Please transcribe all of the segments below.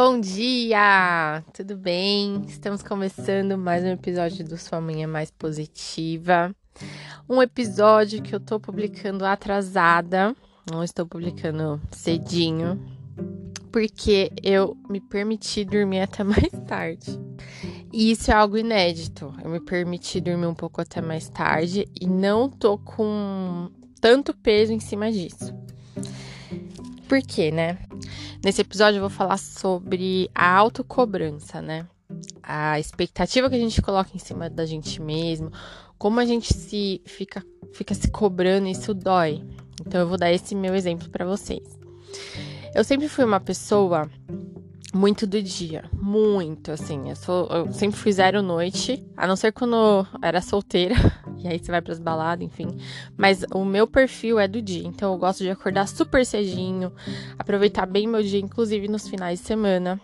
Bom dia! Tudo bem? Estamos começando mais um episódio do Sua Manhã Mais Positiva. Um episódio que eu tô publicando atrasada, não estou publicando cedinho, porque eu me permiti dormir até mais tarde. E isso é algo inédito. Eu me permiti dormir um pouco até mais tarde e não tô com tanto peso em cima disso. Por quê, né? Nesse episódio eu vou falar sobre a autocobrança, né? A expectativa que a gente coloca em cima da gente mesmo, como a gente se fica, fica se cobrando, isso dói. Então eu vou dar esse meu exemplo para vocês. Eu sempre fui uma pessoa muito do dia, muito assim. Eu, sou, eu sempre fui zero noite, a não ser quando era solteira, e aí você vai pras baladas, enfim. Mas o meu perfil é do dia, então eu gosto de acordar super cedinho, aproveitar bem meu dia, inclusive nos finais de semana.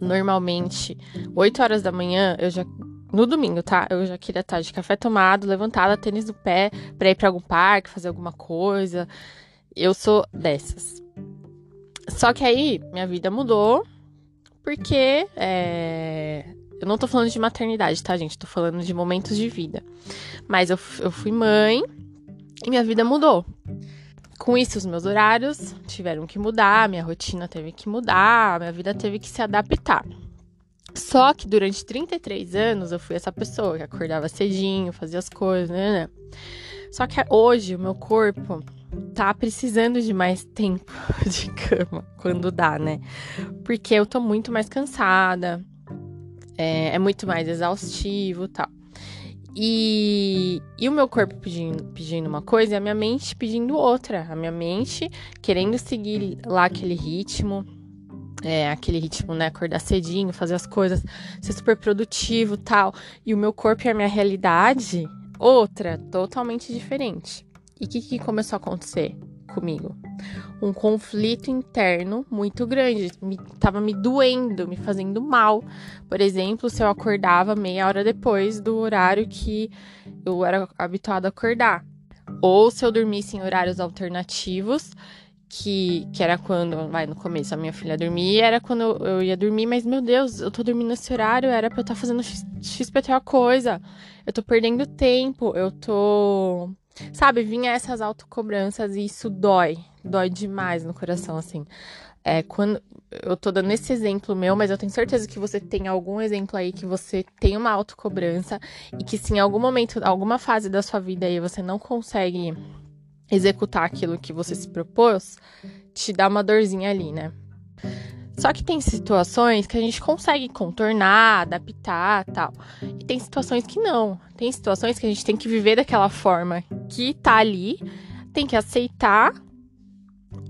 Normalmente, 8 horas da manhã, eu já. No domingo, tá? Eu já queria estar de café tomado, levantada, tênis no pé, pra ir pra algum parque, fazer alguma coisa. Eu sou dessas. Só que aí, minha vida mudou, porque é, eu não tô falando de maternidade, tá, gente? Tô falando de momentos de vida. Mas eu, eu fui mãe e minha vida mudou. Com isso, os meus horários tiveram que mudar, minha rotina teve que mudar, minha vida teve que se adaptar. Só que durante 33 anos eu fui essa pessoa que acordava cedinho, fazia as coisas, né? né. Só que hoje o meu corpo tá precisando de mais tempo de cama quando dá, né? Porque eu tô muito mais cansada, é, é muito mais exaustivo tal. E, e o meu corpo pedindo, pedindo uma coisa e a minha mente pedindo outra. A minha mente querendo seguir lá aquele ritmo, é, aquele ritmo, né? Acordar cedinho, fazer as coisas, ser super produtivo tal. E o meu corpo e a minha realidade, outra, totalmente diferente. E o que, que começou a acontecer comigo? um conflito interno muito grande. Me, me doendo, me fazendo mal. Por exemplo, se eu acordava meia hora depois do horário que eu era habituado a acordar. Ou se eu dormisse em horários alternativos, que, que era quando, vai, no começo a minha filha dormia, era quando eu, eu ia dormir, mas meu Deus, eu tô dormindo nesse horário, era pra eu estar tá fazendo XPTO coisa. Eu tô perdendo tempo, eu tô. Sabe, vinha essas autocobranças e isso dói, dói demais no coração, assim. É, quando eu tô dando esse exemplo meu, mas eu tenho certeza que você tem algum exemplo aí que você tem uma autocobrança e que se em algum momento, alguma fase da sua vida aí você não consegue executar aquilo que você se propôs, te dá uma dorzinha ali, né? Só que tem situações que a gente consegue contornar, adaptar, tal. E tem situações que não. Tem situações que a gente tem que viver daquela forma que tá ali, tem que aceitar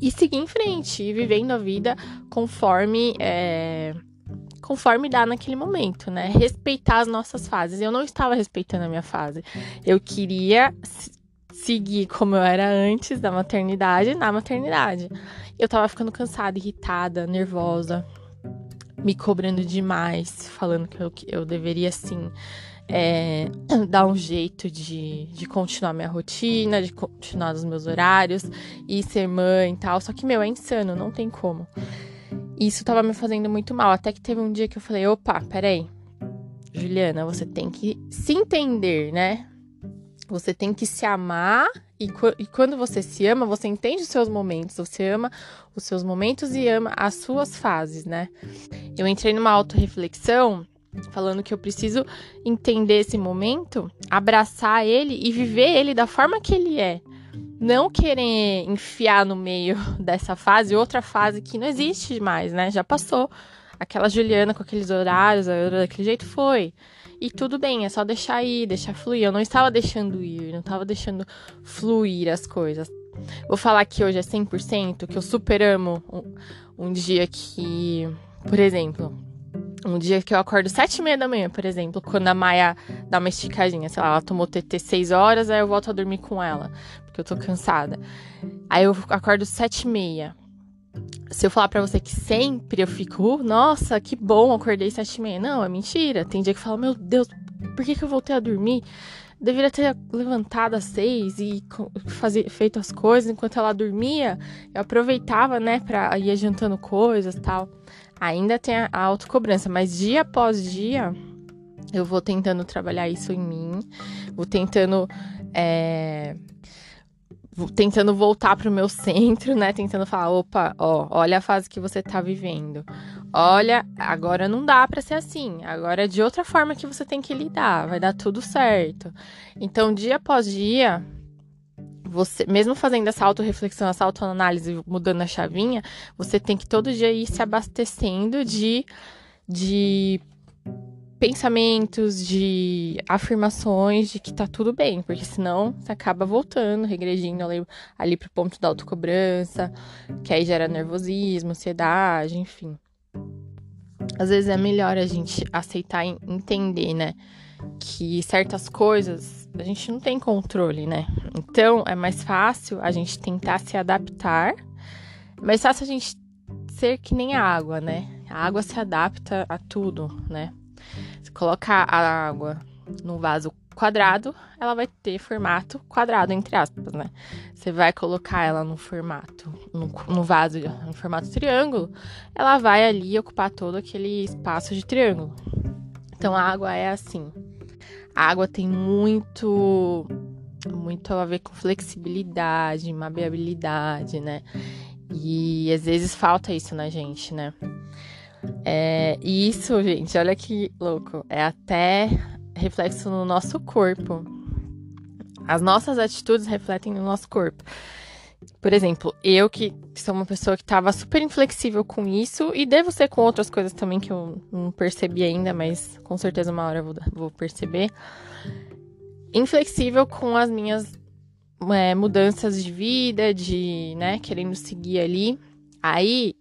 e seguir em frente, e vivendo a vida conforme é, conforme dá naquele momento, né? Respeitar as nossas fases. Eu não estava respeitando a minha fase. Eu queria seguir como eu era antes da maternidade na maternidade. Eu tava ficando cansada, irritada, nervosa, me cobrando demais, falando que eu, que eu deveria sim é, dar um jeito de, de continuar minha rotina, de continuar os meus horários e ser mãe e tal. Só que, meu, é insano, não tem como. Isso tava me fazendo muito mal. Até que teve um dia que eu falei: opa, peraí. Juliana, você tem que se entender, né? Você tem que se amar e, e, quando você se ama, você entende os seus momentos, você ama os seus momentos e ama as suas fases, né? Eu entrei numa autorreflexão falando que eu preciso entender esse momento, abraçar ele e viver ele da forma que ele é. Não querer enfiar no meio dessa fase outra fase que não existe mais, né? Já passou. Aquela Juliana com aqueles horários, daquele jeito foi. E tudo bem, é só deixar ir, deixar fluir. Eu não estava deixando ir, não estava deixando fluir as coisas. Vou falar que hoje é 100%, que eu super amo um, um dia que, por exemplo, um dia que eu acordo sete e meia da manhã, por exemplo, quando a Maia dá uma esticadinha, sei lá, ela tomou TT seis horas, aí eu volto a dormir com ela, porque eu tô cansada. Aí eu acordo sete e meia. Se eu falar para você que sempre eu fico, uh, nossa, que bom, acordei sete e meia. Não, é mentira. Tem dia que eu falo, meu Deus, por que, que eu voltei a dormir? deveria ter levantado às seis e fazer, feito as coisas enquanto ela dormia. Eu aproveitava, né, pra ir adiantando coisas tal. Ainda tem a autocobrança, mas dia após dia eu vou tentando trabalhar isso em mim, vou tentando. É, tentando voltar para o meu centro, né? Tentando falar, opa, ó, olha a fase que você tá vivendo. Olha, agora não dá para ser assim. Agora é de outra forma que você tem que lidar. Vai dar tudo certo. Então, dia após dia, você, mesmo fazendo essa autorreflexão, essa autoanálise, mudando a chavinha, você tem que todo dia ir se abastecendo de, de pensamentos, de afirmações de que tá tudo bem, porque senão você acaba voltando, regredindo ali, ali pro ponto da autocobrança, que aí gera nervosismo, ansiedade, enfim. Às vezes é melhor a gente aceitar e entender, né? Que certas coisas a gente não tem controle, né? Então é mais fácil a gente tentar se adaptar, é mais fácil a gente ser que nem a água, né? A água se adapta a tudo, né? Você coloca a água no vaso quadrado, ela vai ter formato quadrado, entre aspas, né? Você vai colocar ela no formato, no, no vaso, no formato triângulo, ela vai ali ocupar todo aquele espaço de triângulo. Então a água é assim. A água tem muito muito a ver com flexibilidade, maleabilidade, né? E às vezes falta isso na gente, né? É, e isso, gente, olha que louco. É até reflexo no nosso corpo. As nossas atitudes refletem no nosso corpo. Por exemplo, eu que sou uma pessoa que estava super inflexível com isso, e devo ser com outras coisas também que eu não percebi ainda, mas com certeza uma hora eu vou, perceber. Inflexível com as minhas é, mudanças de vida, de, né, querendo seguir ali. Aí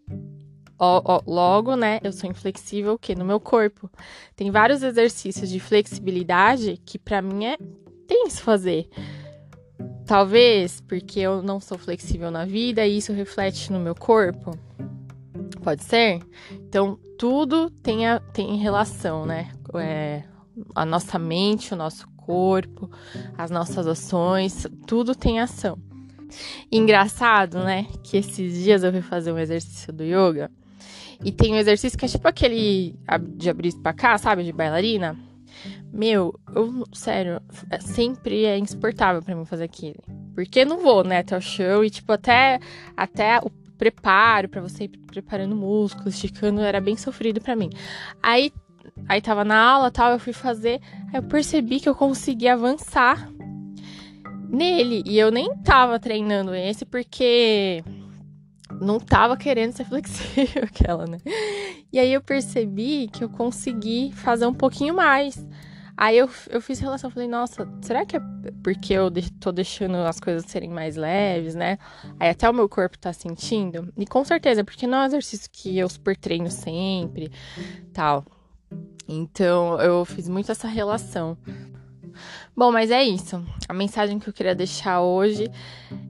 Ó, ó, logo, né, eu sou inflexível que no meu corpo. Tem vários exercícios de flexibilidade que para mim é tenso fazer. Talvez porque eu não sou flexível na vida e isso reflete no meu corpo. Pode ser? Então, tudo tem, a, tem relação, né? É, a nossa mente, o nosso corpo, as nossas ações, tudo tem ação. Engraçado, né? Que esses dias eu fui fazer um exercício do yoga e tem um exercício que é tipo aquele de abrir pra cá, sabe? De bailarina. Meu, eu, sério, é, sempre é insuportável para mim fazer aquilo. Porque não vou, né, até o show e, tipo, até, até o preparo para você ir preparando músculo, esticando, era bem sofrido para mim. Aí, aí tava na aula tal, eu fui fazer, aí eu percebi que eu consegui avançar nele. E eu nem tava treinando esse porque não tava querendo ser flexível aquela, né? E aí eu percebi que eu consegui fazer um pouquinho mais. Aí eu, eu fiz relação, falei, nossa, será que é porque eu tô deixando as coisas serem mais leves, né? Aí até o meu corpo tá sentindo. E com certeza, porque não é um exercício que eu super treino sempre, tal. Então eu fiz muito essa relação. Bom, mas é isso. A mensagem que eu queria deixar hoje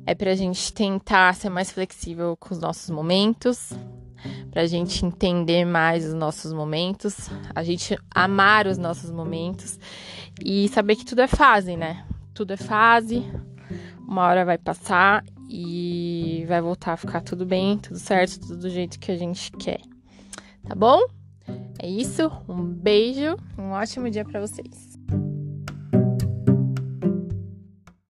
é pra gente tentar ser mais flexível com os nossos momentos, pra gente entender mais os nossos momentos, a gente amar os nossos momentos e saber que tudo é fase, né? Tudo é fase, uma hora vai passar e vai voltar a ficar tudo bem, tudo certo, tudo do jeito que a gente quer. Tá bom? É isso, um beijo, um ótimo dia para vocês.